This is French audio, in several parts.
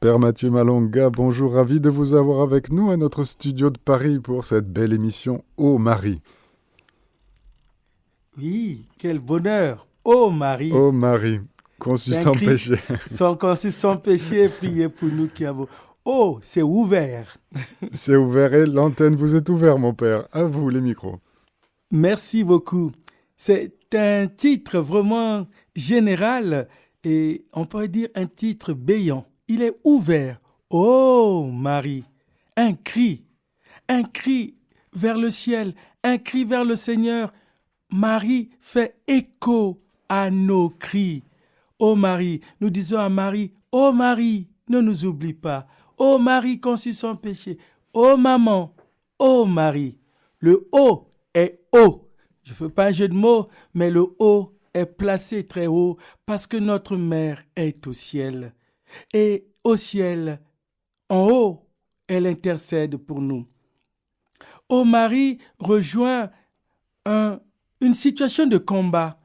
Père Mathieu Malonga, bonjour, ravi de vous avoir avec nous à notre studio de Paris pour cette belle émission Ô Marie. Oui, quel bonheur. Ô Marie. Ô Marie, conçu sans péché. Sans conçu sans péché, priez pour nous qui avons. Oh, c'est ouvert. c'est ouvert et l'antenne vous est ouverte, mon père. À vous les micros. Merci beaucoup. C'est un titre vraiment général et on pourrait dire un titre béant il est ouvert. Oh Marie, un cri, un cri vers le ciel, un cri vers le Seigneur. Marie fait écho à nos cris. Oh Marie, nous disons à Marie, oh Marie, ne nous oublie pas. Oh Marie conçue sans péché. Oh maman, oh Marie. Le haut est haut. Je ne fais pas un jeu de mots, mais le haut est placé très haut parce que notre mère est au ciel. Au ciel, en haut, elle intercède pour nous. Ô Marie rejoint une situation de combat,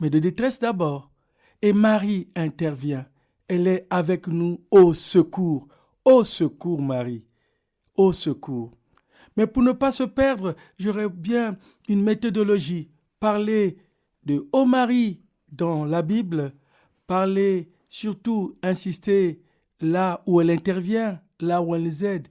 mais de détresse d'abord. Et Marie intervient. Elle est avec nous au secours. Au secours, Marie. Au secours. Mais pour ne pas se perdre, j'aurais bien une méthodologie. Parler de Ô Marie dans la Bible, parler surtout insister là où elle intervient, là où elle les aide.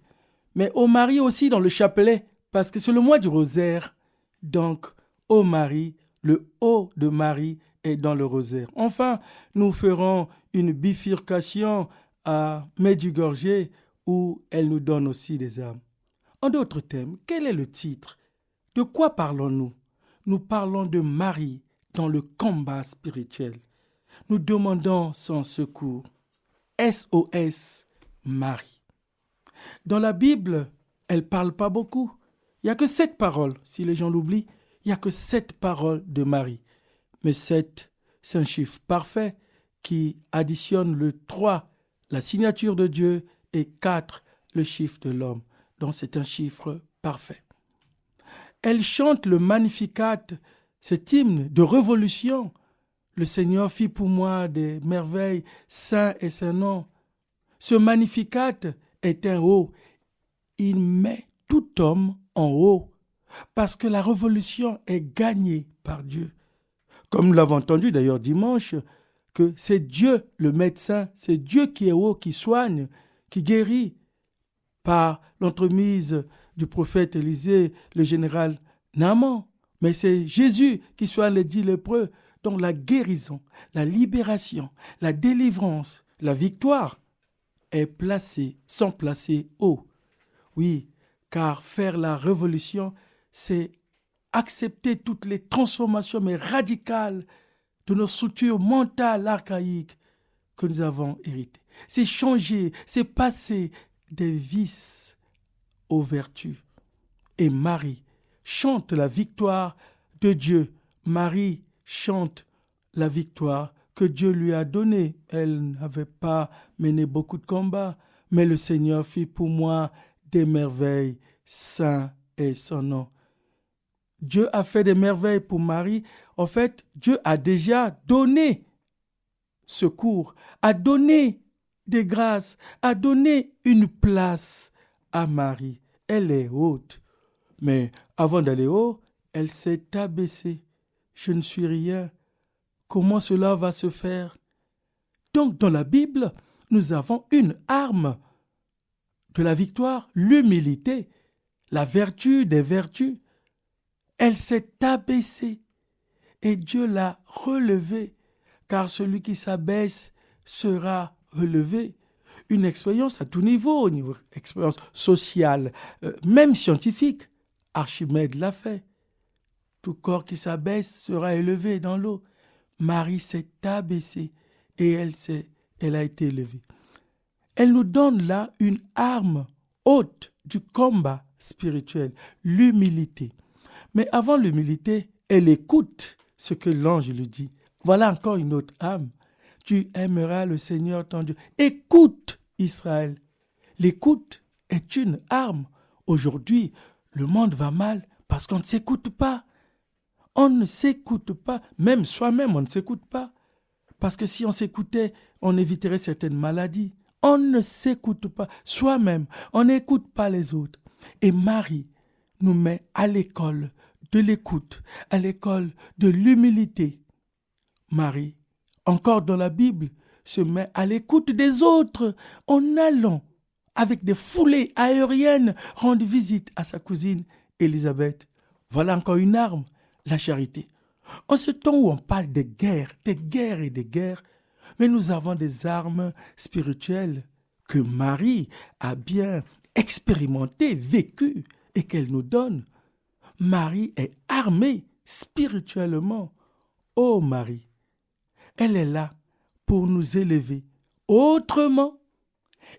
Mais au Marie aussi dans le chapelet, parce que c'est le mois du rosaire. Donc, au Marie, le haut de Marie est dans le rosaire. Enfin, nous ferons une bifurcation à Medjugorje où elle nous donne aussi des âmes. En d'autres thèmes, quel est le titre? De quoi parlons-nous? Nous parlons de Marie dans le combat spirituel. Nous demandons son secours. SOS Marie. Dans la Bible, elle parle pas beaucoup. Il n'y a que sept paroles, si les gens l'oublient. Il n'y a que sept paroles de Marie. Mais sept, c'est un chiffre parfait qui additionne le 3, la signature de Dieu, et 4, le chiffre de l'homme. Donc c'est un chiffre parfait. Elle chante le Magnificat, cet hymne de révolution. Le Seigneur fit pour moi des merveilles, saint et saint nom. Ce Magnificat est un haut. Il met tout homme en haut, parce que la révolution est gagnée par Dieu. Comme nous l'avons entendu d'ailleurs dimanche, que c'est Dieu le médecin, c'est Dieu qui est haut, qui soigne, qui guérit, par l'entremise du prophète Élisée, le général Naaman. Mais c'est Jésus qui soigne les dix lépreux, dont la guérison, la libération, la délivrance, la victoire est placée, sont placées haut. Oui, car faire la révolution, c'est accepter toutes les transformations, mais radicales, de nos structures mentales archaïques que nous avons héritées. C'est changer, c'est passer des vices aux vertus. Et Marie chante la victoire de Dieu. Marie chante la victoire que Dieu lui a donnée. Elle n'avait pas mené beaucoup de combats, mais le Seigneur fit pour moi des merveilles. Saint est son nom. Dieu a fait des merveilles pour Marie. En fait, Dieu a déjà donné secours, a donné des grâces, a donné une place à Marie. Elle est haute. Mais avant d'aller haut, elle s'est abaissée je ne suis rien. Comment cela va se faire? Donc dans la Bible, nous avons une arme de la victoire, l'humilité, la vertu des vertus. Elle s'est abaissée et Dieu l'a relevée, car celui qui s'abaisse sera relevé. Une expérience à tout niveau, au niveau expérience sociale, euh, même scientifique. Archimède l'a fait. Corps qui s'abaisse sera élevé dans l'eau. Marie s'est abaissée et elle, elle a été élevée. Elle nous donne là une arme haute du combat spirituel, l'humilité. Mais avant l'humilité, elle écoute ce que l'ange lui dit. Voilà encore une autre âme. Tu aimeras le Seigneur ton Dieu. Écoute Israël. L'écoute est une arme. Aujourd'hui, le monde va mal parce qu'on ne s'écoute pas. On ne s'écoute pas, même soi-même, on ne s'écoute pas. Parce que si on s'écoutait, on éviterait certaines maladies. On ne s'écoute pas soi-même, on n'écoute pas les autres. Et Marie nous met à l'école de l'écoute, à l'école de l'humilité. Marie, encore dans la Bible, se met à l'écoute des autres en allant avec des foulées aériennes rendre visite à sa cousine Élisabeth. Voilà encore une arme, la charité. En ce temps où on parle de guerres, des guerres et des guerres, mais nous avons des armes spirituelles que Marie a bien expérimentées, vécues et qu'elle nous donne. Marie est armée spirituellement. Oh Marie, elle est là pour nous élever autrement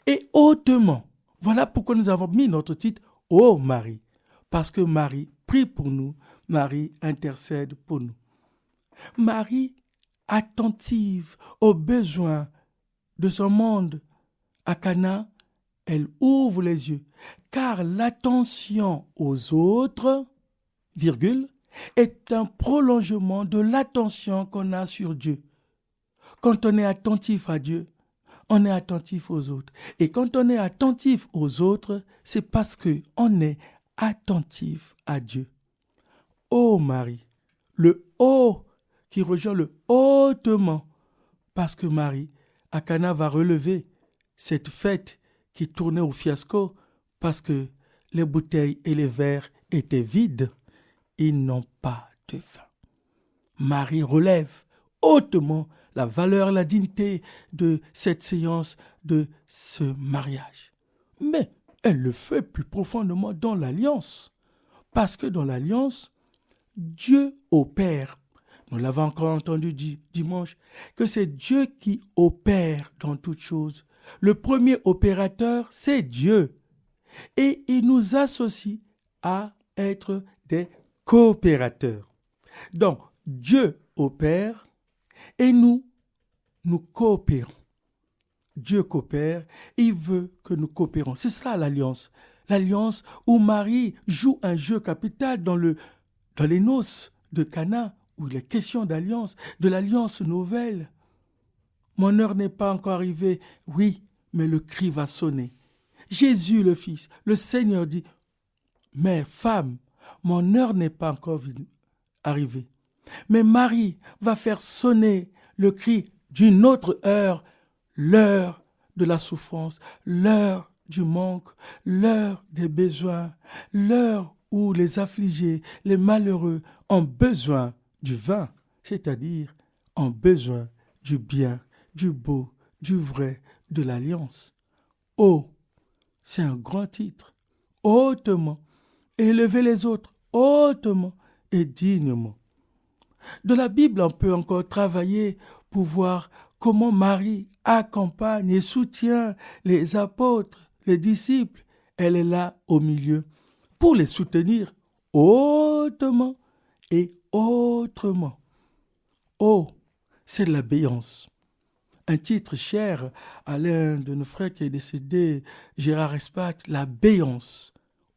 et hautement. Voilà pourquoi nous avons mis notre titre Oh Marie, parce que Marie prie pour nous, Marie intercède pour nous. Marie, attentive aux besoins de son monde, à Cana, elle ouvre les yeux, car l'attention aux autres, virgule, est un prolongement de l'attention qu'on a sur Dieu. Quand on est attentif à Dieu, on est attentif aux autres. Et quand on est attentif aux autres, c'est parce que on est attentif à Dieu. Ô Marie, le haut qui rejoint le hautement, parce que Marie, à Cana, va relever cette fête qui tournait au fiasco, parce que les bouteilles et les verres étaient vides. Ils n'ont pas de vin. Marie relève hautement la valeur, la dignité de cette séance, de ce mariage. Mais elle le fait plus profondément dans l'alliance. Parce que dans l'alliance, Dieu opère. Nous l'avons encore entendu dimanche, que c'est Dieu qui opère dans toutes choses. Le premier opérateur, c'est Dieu. Et il nous associe à être des coopérateurs. Donc, Dieu opère et nous, nous coopérons. Dieu coopère, il veut que nous coopérons. C'est ça l'alliance. L'alliance où Marie joue un jeu capital dans, le, dans les noces de Cana, où il est question d'alliance, de l'alliance nouvelle. Mon heure n'est pas encore arrivée, oui, mais le cri va sonner. Jésus le Fils, le Seigneur dit, Mère, femme, mon heure n'est pas encore arrivée. Mais Marie va faire sonner le cri d'une autre heure, l'heure de la souffrance, l'heure du manque, l'heure des besoins, l'heure où les affligés, les malheureux ont besoin du vin, c'est-à-dire ont besoin du bien, du beau, du vrai, de l'alliance. Oh, c'est un grand titre, hautement, élever les autres hautement et dignement. De la Bible, on peut encore travailler pour voir comment Marie accompagne et soutient les apôtres, les disciples. Elle est là au milieu pour les soutenir hautement et autrement. Oh, c'est l'abéance. Un titre cher à l'un de nos frères qui est décédé, Gérard Espat, l'abéance.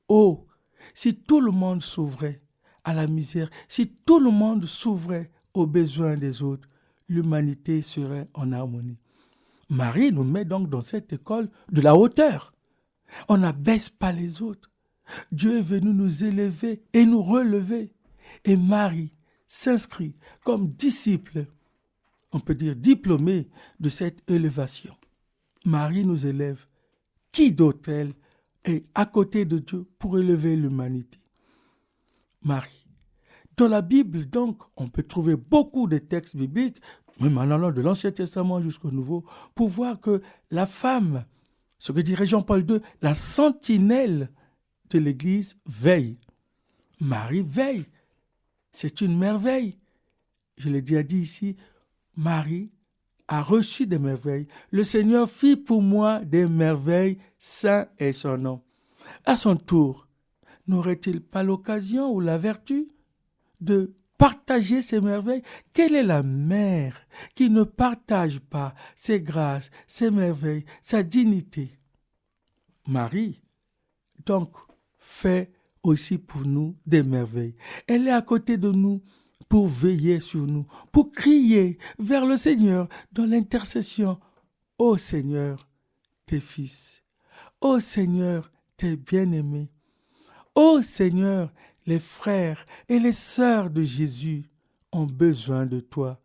Oh, si tout le monde s'ouvrait à la misère, si tout le monde s'ouvrait aux besoins des autres, l'humanité serait en harmonie. Marie nous met donc dans cette école de la hauteur. On n'abaisse pas les autres. Dieu est venu nous élever et nous relever. Et Marie s'inscrit comme disciple, on peut dire diplômée de cette élévation. Marie nous élève. Qui d'autre-elle est à côté de Dieu pour élever l'humanité? Marie. Dans la Bible, donc, on peut trouver beaucoup de textes bibliques même en allant de l'Ancien Testament jusqu'au Nouveau, pour voir que la femme, ce que dirait Jean-Paul II, la sentinelle l'Église veille. Marie veille. C'est une merveille. Je l'ai déjà dit ici, Marie a reçu des merveilles. Le Seigneur fit pour moi des merveilles, saint est son nom. À son tour, n'aurait-il pas l'occasion ou la vertu de partager ses merveilles? Quelle est la mère qui ne partage pas ses grâces, ses merveilles, sa dignité? Marie, donc, fait aussi pour nous des merveilles. Elle est à côté de nous pour veiller sur nous, pour crier vers le Seigneur dans l'intercession. Ô Seigneur, tes fils. Ô Seigneur, tes bien-aimés. Ô Seigneur, les frères et les sœurs de Jésus ont besoin de toi.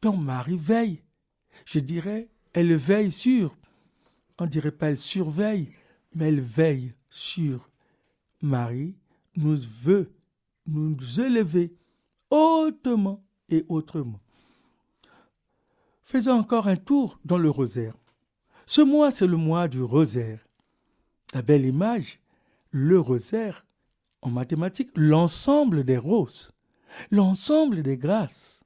Ton mari veille. Je dirais, elle veille sur. On dirait pas elle surveille, mais elle veille sur. Marie nous veut nous élever hautement et autrement. Faisons encore un tour dans le rosaire. Ce mois, c'est le mois du rosaire. La belle image, le rosaire, en mathématiques, l'ensemble des roses, l'ensemble des grâces,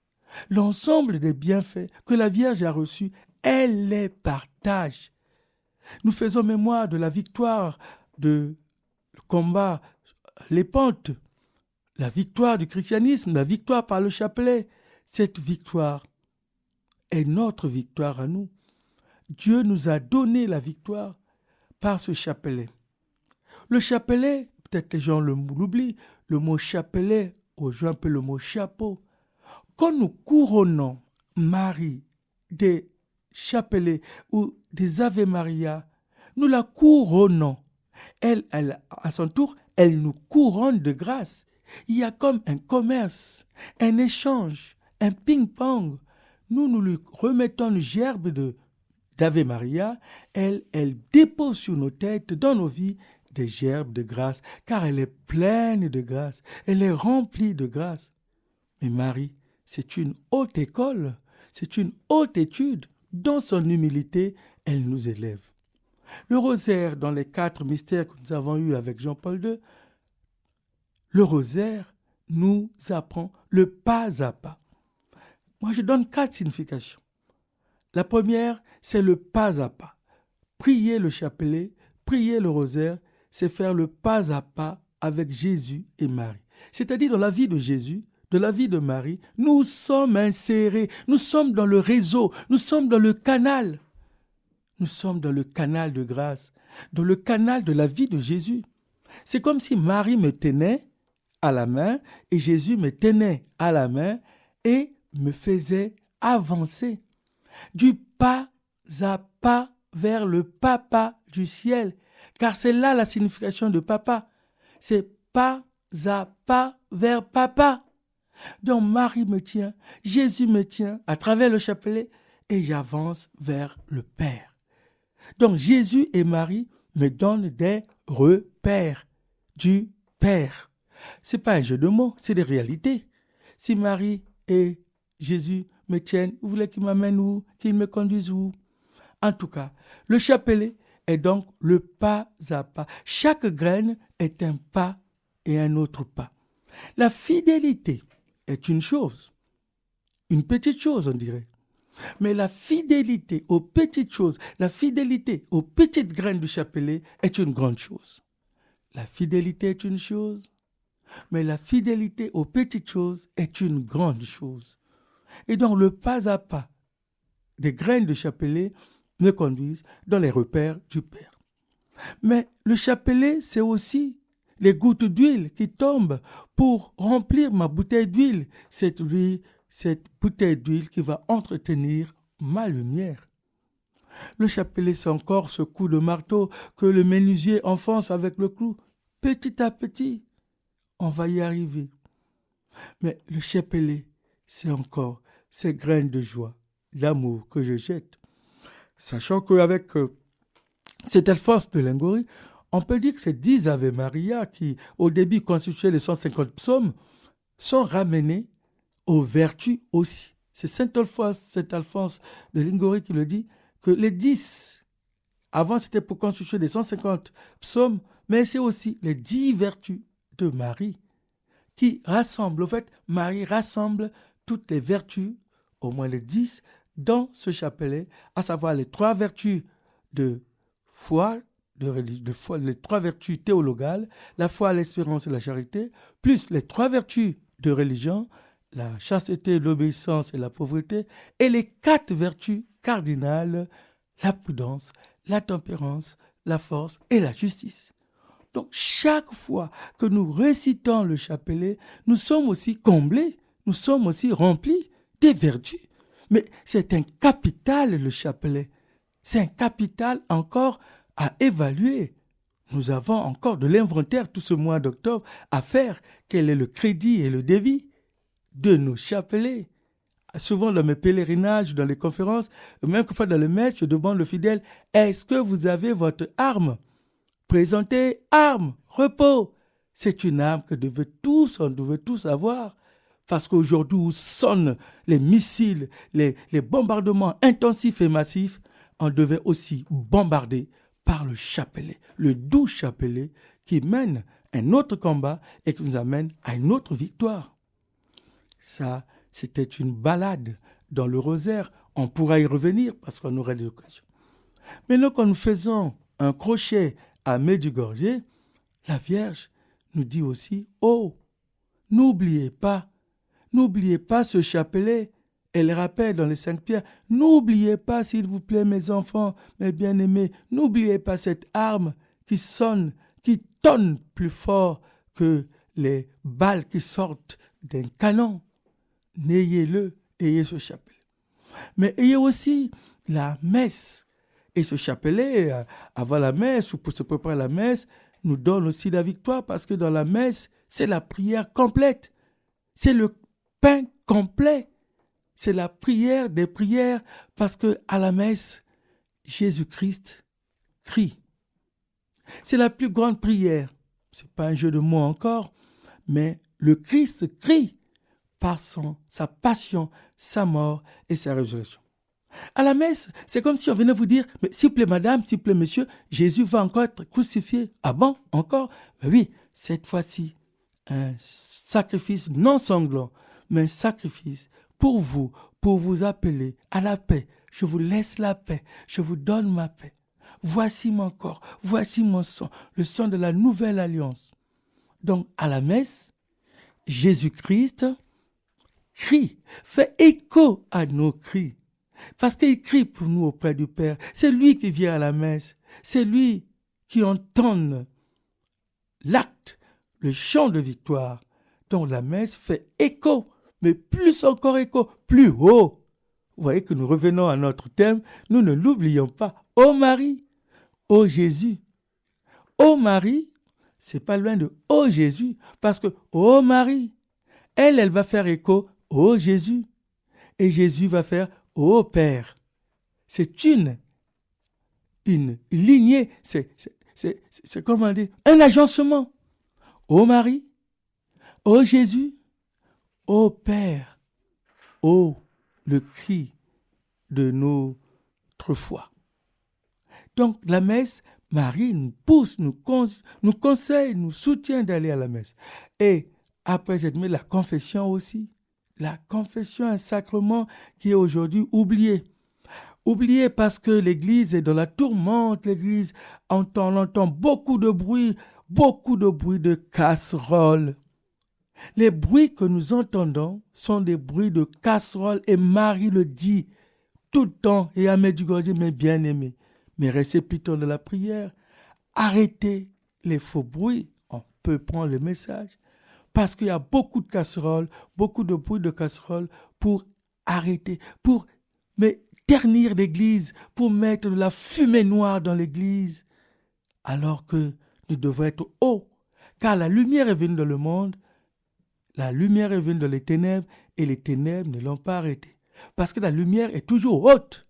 l'ensemble des bienfaits que la Vierge a reçus, elle les partage. Nous faisons mémoire de la victoire de combat, les pentes, la victoire du christianisme, la victoire par le chapelet. Cette victoire est notre victoire à nous. Dieu nous a donné la victoire par ce chapelet. Le chapelet, peut-être les gens l'oublient, le mot chapelet, aujourd'hui un peu le mot chapeau. Quand nous couronnons Marie des chapelets ou des Ave Maria, nous la couronnons. Elle, elle, à son tour, elle nous couronne de grâce. Il y a comme un commerce, un échange, un ping-pong. Nous, nous lui remettons une gerbe de d'Ave Maria. Elle, elle dépose sur nos têtes, dans nos vies, des gerbes de grâce, car elle est pleine de grâce. Elle est remplie de grâce. Mais Marie, c'est une haute école, c'est une haute étude. Dans son humilité, elle nous élève. Le rosaire, dans les quatre mystères que nous avons eus avec Jean-Paul II, le rosaire nous apprend le pas à pas. Moi, je donne quatre significations. La première, c'est le pas à pas. Prier le chapelet, prier le rosaire, c'est faire le pas à pas avec Jésus et Marie. C'est-à-dire dans la vie de Jésus, de la vie de Marie, nous sommes insérés, nous sommes dans le réseau, nous sommes dans le canal. Nous sommes dans le canal de grâce, dans le canal de la vie de Jésus. C'est comme si Marie me tenait à la main et Jésus me tenait à la main et me faisait avancer du pas à pas vers le papa du ciel, car c'est là la signification de papa. C'est pas à pas vers papa. Donc Marie me tient, Jésus me tient à travers le chapelet et j'avance vers le Père. Donc Jésus et Marie me donnent des repères du Père. C'est pas un jeu de mots, c'est des réalités. Si Marie et Jésus me tiennent, vous voulez qu'ils m'amènent où, qu'ils me conduisent où? En tout cas, le chapelet est donc le pas à pas. Chaque graine est un pas et un autre pas. La fidélité est une chose, une petite chose on dirait. Mais la fidélité aux petites choses, la fidélité aux petites graines du chapelet est une grande chose. La fidélité est une chose, mais la fidélité aux petites choses est une grande chose. Et donc le pas à pas des graines de chapelet me conduisent dans les repères du Père. Mais le chapelet, c'est aussi les gouttes d'huile qui tombent pour remplir ma bouteille d'huile. Cette cette bouteille d'huile qui va entretenir ma lumière. Le chapelet, c'est encore ce coup de marteau que le menuisier enfonce avec le clou. Petit à petit, on va y arriver. Mais le chapelet, c'est encore ces graines de joie, d'amour que je jette. Sachant qu'avec euh, cette Alphonse de Lingory, on peut dire que ces dix Ave Maria qui, au début, constituaient les 150 psaumes, sont ramenés aux vertus aussi. C'est saint Alphonse, saint Alphonse de Lingory qui le dit, que les dix, avant c'était pour constituer les 150 psaumes, mais c'est aussi les dix vertus de Marie qui rassemblent, en fait, Marie rassemble toutes les vertus, au moins les dix, dans ce chapelet, à savoir les trois vertus de foi, de, de foi, les trois vertus théologales, la foi, l'espérance et la charité, plus les trois vertus de religion, la chasteté, l'obéissance et la pauvreté, et les quatre vertus cardinales, la prudence, la tempérance, la force et la justice. Donc chaque fois que nous récitons le chapelet, nous sommes aussi comblés, nous sommes aussi remplis des vertus. Mais c'est un capital le chapelet. C'est un capital encore à évaluer. Nous avons encore de l'inventaire tout ce mois d'octobre à faire. Quel est le crédit et le débit de nos chapelets Souvent dans mes pèlerinages, dans les conférences, même fois dans le messe, je demande le fidèle, est-ce que vous avez votre arme? Présentez arme, repos. C'est une arme que devait tous, on devait tous avoir. Parce qu'aujourd'hui où sonnent les missiles, les, les bombardements intensifs et massifs, on devait aussi bombarder par le chapelet, le doux chapelet qui mène un autre combat et qui nous amène à une autre victoire. Ça, c'était une balade dans le rosaire. On pourra y revenir parce qu'on aura des occasions. Mais quand nous faisons un crochet à Medjugorje, la Vierge nous dit aussi Oh, n'oubliez pas, n'oubliez pas ce chapelet elle rappelle dans les cinq pierres, n'oubliez pas, s'il vous plaît, mes enfants, mes bien-aimés, n'oubliez pas cette arme qui sonne, qui tonne plus fort que les balles qui sortent d'un canon. N'ayez-le, ayez ce chapelet. Mais ayez aussi la messe. Et ce chapelet, euh, avant la messe ou pour se préparer à la messe, nous donne aussi la victoire parce que dans la messe, c'est la prière complète. C'est le pain complet c'est la prière des prières parce que à la messe, Jésus-Christ crie. C'est la plus grande prière. C'est pas un jeu de mots encore, mais le Christ crie par sa passion, sa mort et sa résurrection. À la messe, c'est comme si on venait vous dire, mais s'il vous plaît, madame, s'il vous plaît, monsieur, Jésus va encore être crucifié. Ah bon, encore? Ben Oui, cette fois-ci, un sacrifice non sanglant, mais un sacrifice pour vous, pour vous appeler à la paix. Je vous laisse la paix, je vous donne ma paix. Voici mon corps, voici mon sang, le sang de la nouvelle alliance. Donc à la messe, Jésus-Christ crie, fait écho à nos cris. Parce qu'il crie pour nous auprès du Père. C'est lui qui vient à la messe. C'est lui qui entend l'acte, le chant de victoire. dont la messe fait écho mais plus encore écho, plus haut. Vous voyez que nous revenons à notre thème, nous ne l'oublions pas. Ô Marie, ô Jésus. Ô Marie, c'est pas loin de ô Jésus, parce que ô Marie, elle, elle va faire écho ô Jésus. Et Jésus va faire ô Père. C'est une, lignée, c'est, c'est, comment dire, un agencement. Ô Marie, ô Jésus, Ô Père, ô le cri de notre foi. Donc la messe, Marie nous pousse, nous, nous conseille, nous soutient d'aller à la messe. Et après cette messe, la confession aussi. La confession, un sacrement qui est aujourd'hui oublié. Oublié parce que l'Église est dans la tourmente, l'Église entend, entend beaucoup de bruit, beaucoup de bruit de casseroles les bruits que nous entendons sont des bruits de casseroles et Marie le dit tout le temps et à Medjugorje, mes bien-aimés, mes récepteurs de la prière, arrêtez les faux bruits. On peut prendre le message parce qu'il y a beaucoup de casseroles, beaucoup de bruits de casseroles pour arrêter, pour ternir l'église, pour mettre de la fumée noire dans l'église, alors que nous devons être hauts, car la lumière est venue dans le monde la lumière est venue dans les ténèbres et les ténèbres ne l'ont pas arrêtée. Parce que la lumière est toujours haute.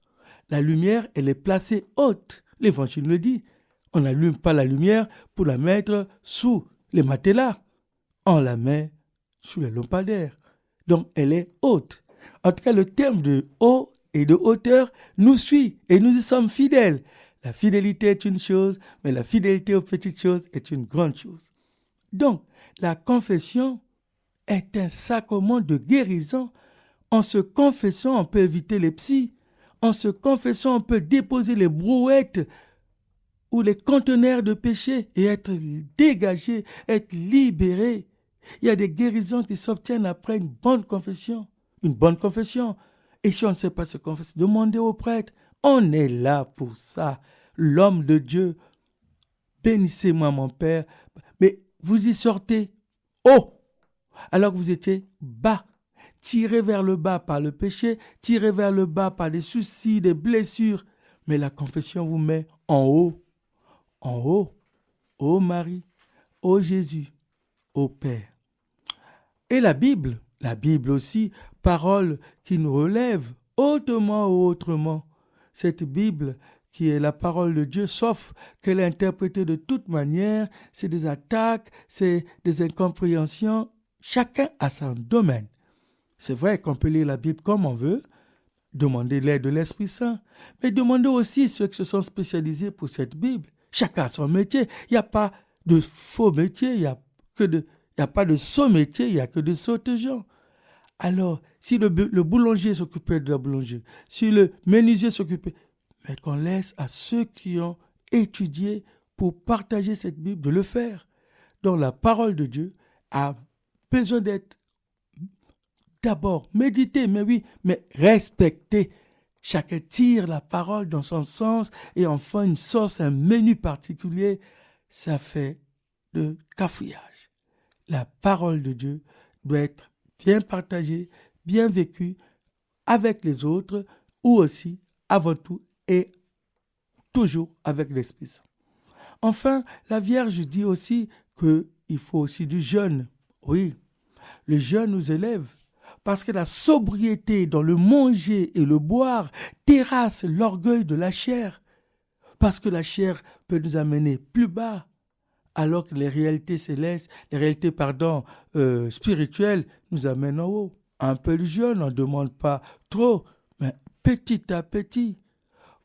La lumière, elle est placée haute. L'évangile le dit. On n'allume pas la lumière pour la mettre sous les matelas. On la met sous les lampadaires. Donc elle est haute. En tout cas, le terme de haut et de hauteur nous suit et nous y sommes fidèles. La fidélité est une chose, mais la fidélité aux petites choses est une grande chose. Donc, la confession est un sacrement de guérison. En se confessant, on peut éviter les psys. En se confessant, on peut déposer les brouettes ou les conteneurs de péché et être dégagé, être libéré. Il y a des guérisons qui s'obtiennent après une bonne confession. Une bonne confession. Et si on ne sait pas se confesser, demandez au prêtre. On est là pour ça. L'homme de Dieu. Bénissez-moi, mon Père. Mais vous y sortez. Oh! alors que vous étiez bas, tiré vers le bas par le péché, tiré vers le bas par des soucis, des blessures. mais la confession vous met en haut, en haut, ô Marie, ô Jésus, ô Père. Et la Bible, la Bible aussi, parole qui nous relève hautement ou autrement. Cette Bible qui est la parole de Dieu, sauf qu'elle est interprétée de toute manière, c'est des attaques, c'est des incompréhensions, chacun a son domaine. C'est vrai qu'on peut lire la Bible comme on veut, demander l'aide de l'Esprit Saint, mais demander aussi ceux qui se sont spécialisés pour cette Bible. Chacun a son métier. Il n'y a pas de faux métier, il n'y a, que de, il y a pas de saut métier, il n'y a que de sautes gens. Alors, si le, le boulanger s'occupait de la boulangerie, si le menuisier s'occupait, mais qu'on laisse à ceux qui ont étudié pour partager cette Bible de le faire. Donc la parole de Dieu a besoin d'être d'abord méditée, mais oui, mais respectée. Chacun tire la parole dans son sens et enfin une sauce, un menu particulier. Ça fait de cafouillage. La parole de Dieu doit être bien partagée, bien vécue avec les autres ou aussi, avant tout, et toujours avec l'Esprit. Enfin, la Vierge dit aussi qu'il faut aussi du jeûne. Oui, le jeûne nous élève parce que la sobriété dans le manger et le boire terrasse l'orgueil de la chair, parce que la chair peut nous amener plus bas, alors que les réalités célestes, les réalités, pardon, euh, spirituelles nous amènent en haut. Un peu de jeûne, on ne demande pas trop, mais petit à petit.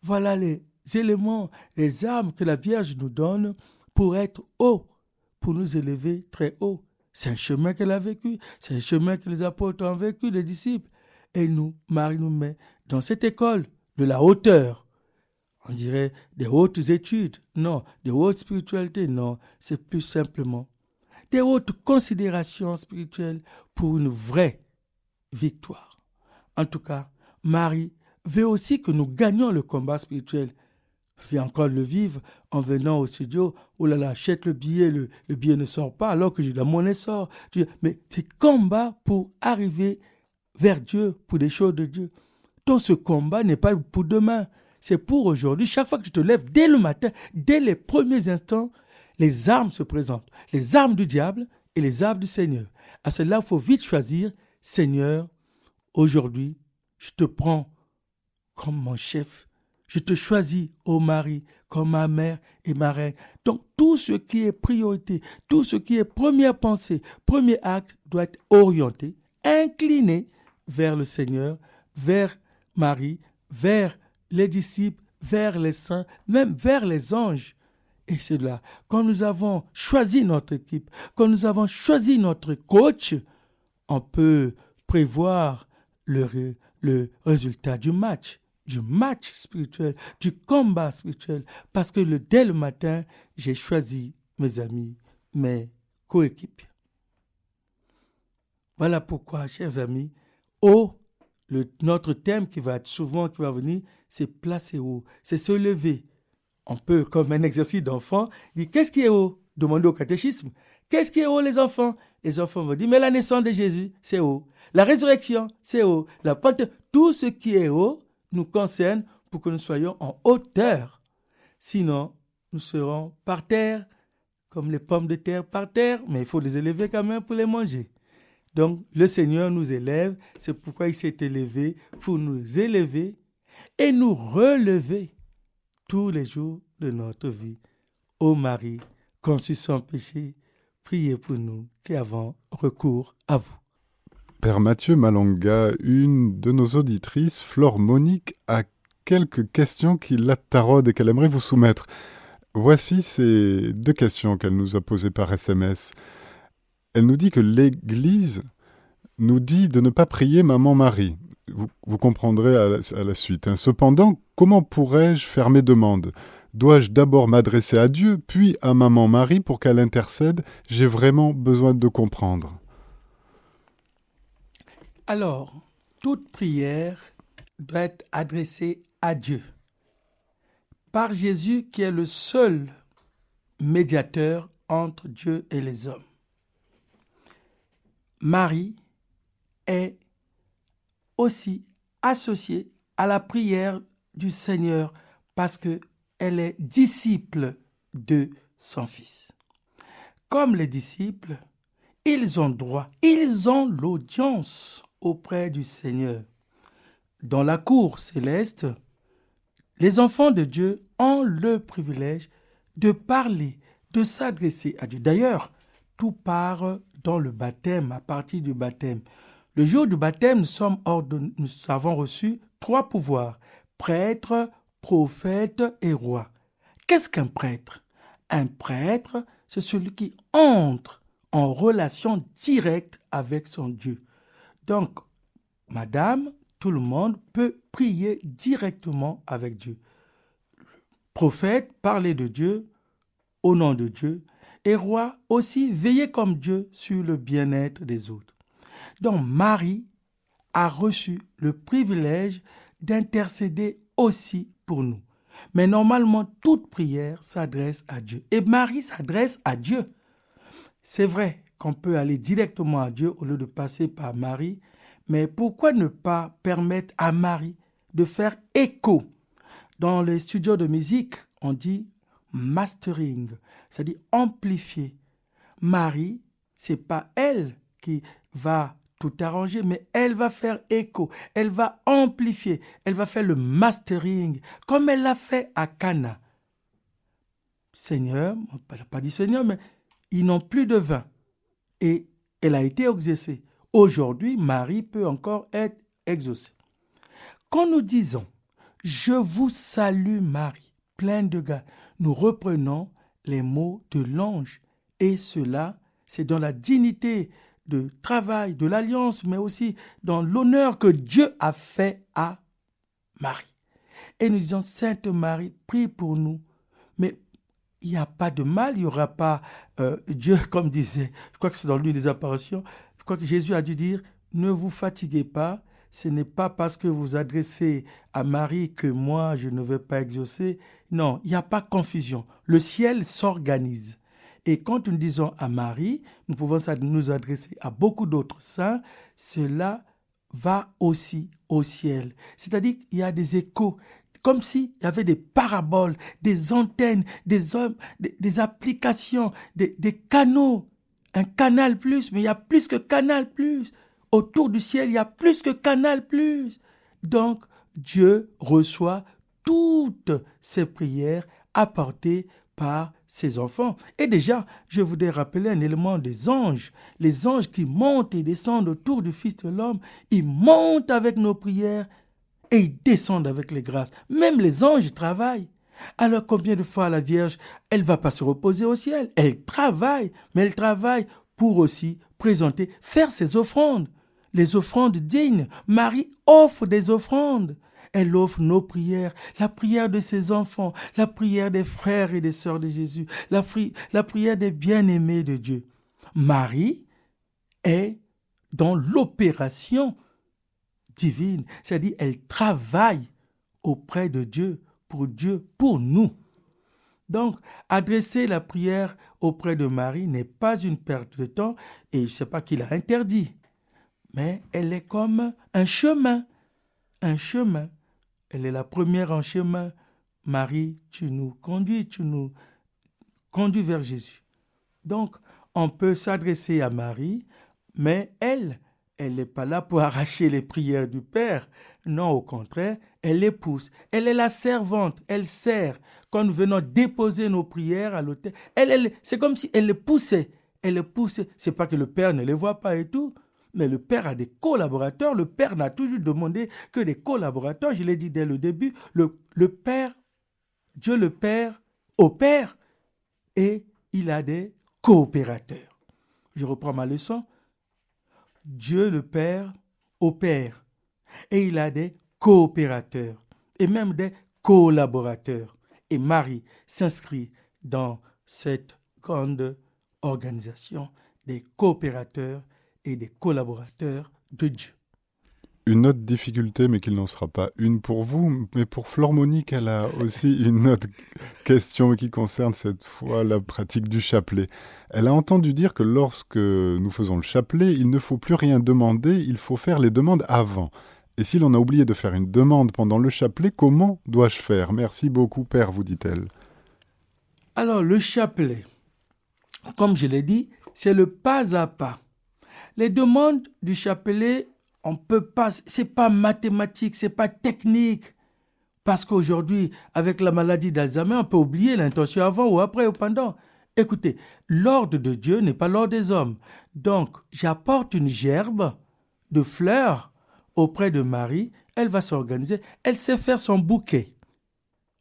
Voilà les éléments, les armes que la Vierge nous donne pour être haut, pour nous élever très haut. C'est un chemin qu'elle a vécu, c'est un chemin que les apôtres ont vécu, les disciples. Et nous, Marie nous met dans cette école de la hauteur. On dirait des hautes études, non, des hautes spiritualités, non, c'est plus simplement des hautes considérations spirituelles pour une vraie victoire. En tout cas, Marie veut aussi que nous gagnions le combat spirituel. Vais encore le vivre en venant au studio. Oh là là, achète le billet, le, billet ne sort pas alors que la monnaie sort. Mais c'est combat pour arriver vers Dieu, pour des choses de Dieu. Donc ce combat n'est pas pour demain, c'est pour aujourd'hui. Chaque fois que tu te lèves, dès le matin, dès les premiers instants, les armes se présentent. Les armes du diable et les armes du Seigneur. À cela, il faut vite choisir, Seigneur, aujourd'hui, je te prends comme mon chef. Je te choisis, ô Marie, comme ma mère et ma reine. Donc tout ce qui est priorité, tout ce qui est première pensée, premier acte doit être orienté, incliné vers le Seigneur, vers Marie, vers les disciples, vers les saints, même vers les anges. Et c'est là, quand nous avons choisi notre équipe, quand nous avons choisi notre coach, on peut prévoir le, le résultat du match du match spirituel, du combat spirituel, parce que dès le matin, j'ai choisi mes amis, mes coéquipiers. Voilà pourquoi, chers amis, haut, le, notre thème qui va être souvent, qui va venir, c'est placer haut, c'est se lever. On peut, comme un exercice d'enfant, dire qu'est-ce qui est haut? Demander au catéchisme. Qu'est-ce qui est haut, les enfants? Les enfants vont dire, mais la naissance de Jésus, c'est haut. La résurrection, c'est haut. La porte, tout ce qui est haut, nous concerne pour que nous soyons en hauteur. Sinon, nous serons par terre, comme les pommes de terre par terre, mais il faut les élever quand même pour les manger. Donc, le Seigneur nous élève, c'est pourquoi il s'est élevé, pour nous élever et nous relever tous les jours de notre vie. Ô Marie, conçue sans péché, priez pour nous qui avons recours à vous. Père Mathieu Malanga, une de nos auditrices, Flore Monique, a quelques questions qui la taraudent et qu'elle aimerait vous soumettre. Voici ces deux questions qu'elle nous a posées par SMS. Elle nous dit que l'Église nous dit de ne pas prier Maman Marie. Vous, comprendrez à la, suite. Hein. Cependant, comment pourrais-je faire mes demandes? Dois-je d'abord m'adresser à Dieu, puis à Maman Marie pour qu'elle intercède? J'ai vraiment besoin de comprendre. Alors, toute prière doit être adressée à Dieu par Jésus qui est le seul médiateur entre Dieu et les hommes. Marie est aussi associée à la prière du Seigneur parce que elle est disciple de son Fils. Comme les disciples, ils ont droit, ils ont l'audience auprès du Seigneur. Dans la cour céleste, les enfants de Dieu ont le privilège de parler, de s'adresser à Dieu. D'ailleurs, tout part le baptême, à partir du baptême. Le jour du baptême, nous, sommes nous avons reçu trois pouvoirs, prêtre, prophète et roi. Qu'est-ce qu'un prêtre? Un prêtre, c'est celui qui entre en relation directe avec son Dieu. Donc, madame, tout le monde peut prier directement avec Dieu. prophète, parler de Dieu, au nom de Dieu, et roi aussi veiller comme Dieu sur le bien-être des autres. Donc Marie a reçu le privilège d'intercéder aussi pour nous. Mais normalement, toute prière s'adresse à Dieu. Et Marie s'adresse à Dieu. C'est vrai qu'on peut aller directement à Dieu au lieu de passer par Marie, mais pourquoi ne pas permettre à Marie de faire écho? Dans les studios de musique, on dit mastering, c'est-à-dire amplifier. Marie, c'est pas elle qui va tout arranger, mais elle va faire écho, elle va amplifier, elle va faire le mastering, comme elle l'a fait à Cana. Seigneur, pas dit Seigneur, mais ils n'ont plus de vin. Et elle a été exaucée. Aujourd'hui, Marie peut encore être exaucée. Quand nous disons Je vous salue Marie, pleine de grâce, nous reprenons les mots de l'ange. Et cela, c'est dans la dignité de travail, de l'alliance, mais aussi dans l'honneur que Dieu a fait à Marie. Et nous disons, Sainte Marie, prie pour nous. Mais il n'y a pas de mal, il n'y aura pas euh, Dieu, comme disait, je crois que c'est dans l'une des apparitions, je crois que Jésus a dû dire, ne vous fatiguez pas, ce n'est pas parce que vous adressez à Marie que moi je ne veux pas exaucer. Non, il n'y a pas confusion. Le ciel s'organise. Et quand nous disons à Marie, nous pouvons nous adresser à beaucoup d'autres saints, cela va aussi au ciel. C'est-à-dire qu'il y a des échos, comme s'il y avait des paraboles, des antennes, des, applications, des canaux. Un canal plus, mais il y a plus que canal plus. Autour du ciel, il y a plus que canal plus. Donc, Dieu reçoit toutes ces prières apportées par ses enfants. Et déjà, je voudrais rappeler un élément des anges. Les anges qui montent et descendent autour du Fils de l'homme, ils montent avec nos prières et ils descendent avec les grâces. Même les anges travaillent. Alors combien de fois la Vierge, elle va pas se reposer au ciel, elle travaille, mais elle travaille pour aussi présenter, faire ses offrandes, les offrandes dignes. Marie offre des offrandes. Elle offre nos prières, la prière de ses enfants, la prière des frères et des sœurs de Jésus, la, la prière des bien-aimés de Dieu. Marie est dans l'opération divine, c'est-à-dire elle travaille auprès de Dieu, pour Dieu, pour nous. Donc, adresser la prière auprès de Marie n'est pas une perte de temps, et je ne sais pas qui l'a interdit, mais elle est comme un chemin, un chemin. Elle est la première en chemin. Marie, tu nous conduis, tu nous conduis vers Jésus. Donc, on peut s'adresser à Marie, mais elle, elle n'est pas là pour arracher les prières du Père. Non, au contraire, elle les pousse. Elle est la servante, elle sert. Quand nous venons déposer nos prières à l'autel, elle, elle c'est comme si elle les poussait. Elle les poussait. C'est pas que le Père ne les voit pas et tout, mais le Père a des collaborateurs. Le Père n'a toujours demandé que des collaborateurs. Je l'ai dit dès le début. Le, Père, Dieu le Père, opère et il a des coopérateurs. Je reprends ma leçon. Dieu le Père opère et il a des coopérateurs et même des collaborateurs. Et Marie s'inscrit dans cette grande organisation des coopérateurs et des collaborateurs de Dieu. Une autre difficulté, mais qu'il n'en sera pas une pour vous, mais pour Flore Monique, elle a aussi une autre question qui concerne cette fois la pratique du chapelet. Elle a entendu dire que lorsque nous faisons le chapelet, il ne faut plus rien demander, il faut faire les demandes avant. Et si l'on a oublié de faire une demande pendant le chapelet, comment dois-je faire? Merci beaucoup, Père, vous dit-elle. Alors, le chapelet, comme je l'ai dit, c'est le pas à pas. Les demandes du chapelet, on peut pas, c'est pas mathématique, c'est pas technique. Parce qu'aujourd'hui, avec la maladie d'Alzheimer, on peut oublier l'intention avant ou après ou pendant. Écoutez, l'ordre de Dieu n'est pas l'ordre des hommes. Donc, j'apporte une gerbe de fleurs auprès de Marie. Elle va s'organiser. Elle sait faire son bouquet.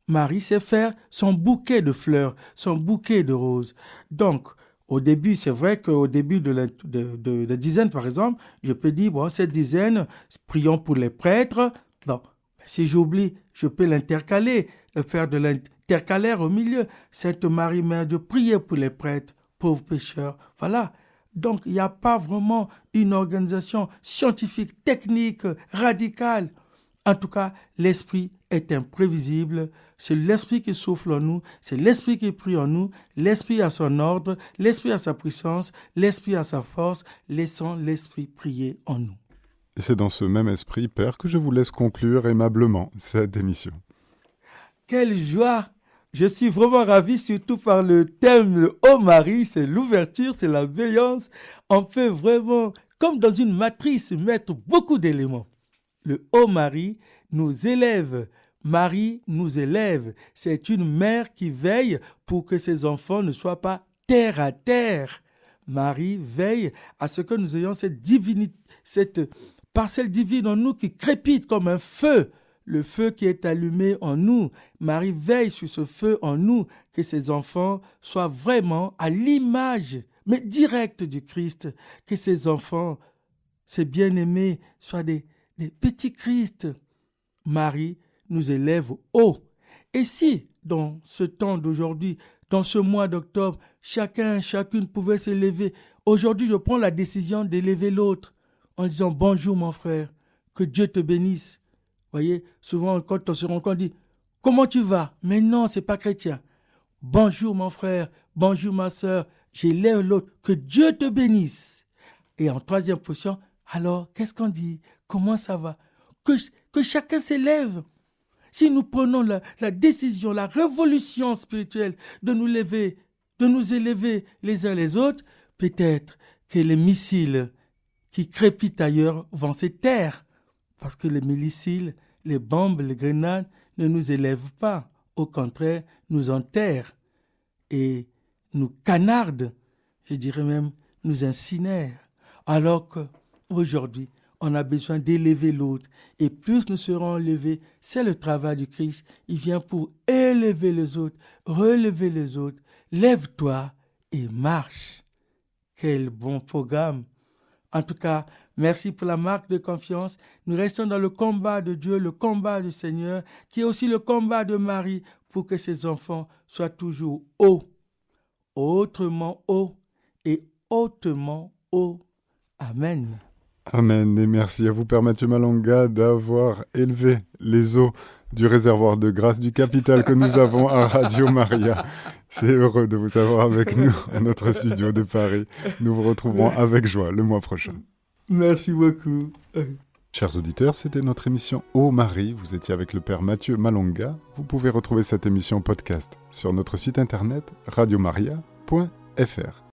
Marie sait faire son bouquet de fleurs, son bouquet de roses. Donc, au début, c'est vrai qu'au début de la, dizaine, par exemple, je peux dire, bon, cette dizaine, prions pour les prêtres. Bon, si j'oublie, je peux l'intercaler, faire de l'intercalaire au milieu. Sainte Marie, Mère de prier pour les prêtres, pauvres pécheurs. Voilà. Donc, il n'y a pas vraiment une organisation scientifique, technique, radicale. En tout cas, l'esprit est imprévisible. C'est l'esprit qui souffle en nous, c'est l'esprit qui prie en nous, l'esprit a son ordre, l'esprit a sa puissance, l'esprit a sa force. Laissons l'esprit prier en nous. Et c'est dans ce même esprit, Père, que je vous laisse conclure aimablement cette émission. Quelle joie Je suis vraiment ravi, surtout par le thème le Haut Marie, c'est l'ouverture, c'est la veillance. On peut vraiment, comme dans une matrice, mettre beaucoup d'éléments. Le Haut Marie nous élève. Marie nous élève. C'est une mère qui veille pour que ses enfants ne soient pas terre à terre. Marie veille à ce que nous ayons cette parcelle divine en nous qui crépite comme un feu, le feu qui est allumé en nous. Marie veille sur ce feu en nous, que ses enfants soient vraiment à l'image, mais directe du Christ, que ses enfants, ses bien-aimés, soient des, des petits Christ. Marie nous élève haut. Et si, dans ce temps d'aujourd'hui, dans ce mois d'octobre, chacun, chacune pouvait s'élever, aujourd'hui je prends la décision d'élever l'autre, en disant bonjour mon frère, que Dieu te bénisse. Voyez, souvent quand on se rencontre, on dit comment tu vas? Mais non, c'est pas chrétien. Bonjour mon frère, bonjour ma soeur, j'élève l'autre, que Dieu te bénisse. Et en troisième position, alors qu'est-ce qu'on dit? Comment ça va? Que, que chacun s'élève. Si nous prenons la, décision, la révolution spirituelle de nous lever, de nous élever les uns les autres, peut-être que les missiles qui crépitent ailleurs vont se taire. Parce que les missiles, les bombes, les grenades ne nous élèvent pas. Au contraire, nous enterrent et nous canardent, je dirais même, nous incinèrent. Alors qu'aujourd'hui, on a besoin d'élever l'autre. Et plus nous serons élevés, c'est le travail du Christ. Il vient pour élever les autres, relever les autres. Lève-toi et marche. Quel bon programme. En tout cas, merci pour la marque de confiance. Nous restons dans le combat de Dieu, le combat du Seigneur, qui est aussi le combat de Marie pour que ses enfants soient toujours hauts, autrement hauts et hautement hauts. Amen. Amen et merci à vous Père Mathieu Malanga d'avoir élevé les eaux du réservoir de grâce du capital que nous avons à Radio Maria. C'est heureux de vous avoir avec nous à notre studio de Paris. Nous vous retrouverons avec joie le mois prochain. Merci beaucoup. Chers auditeurs, c'était notre émission Ô Marie. Vous étiez avec le Père Mathieu Malonga. Vous pouvez retrouver cette émission podcast sur notre site internet radiomaria.fr.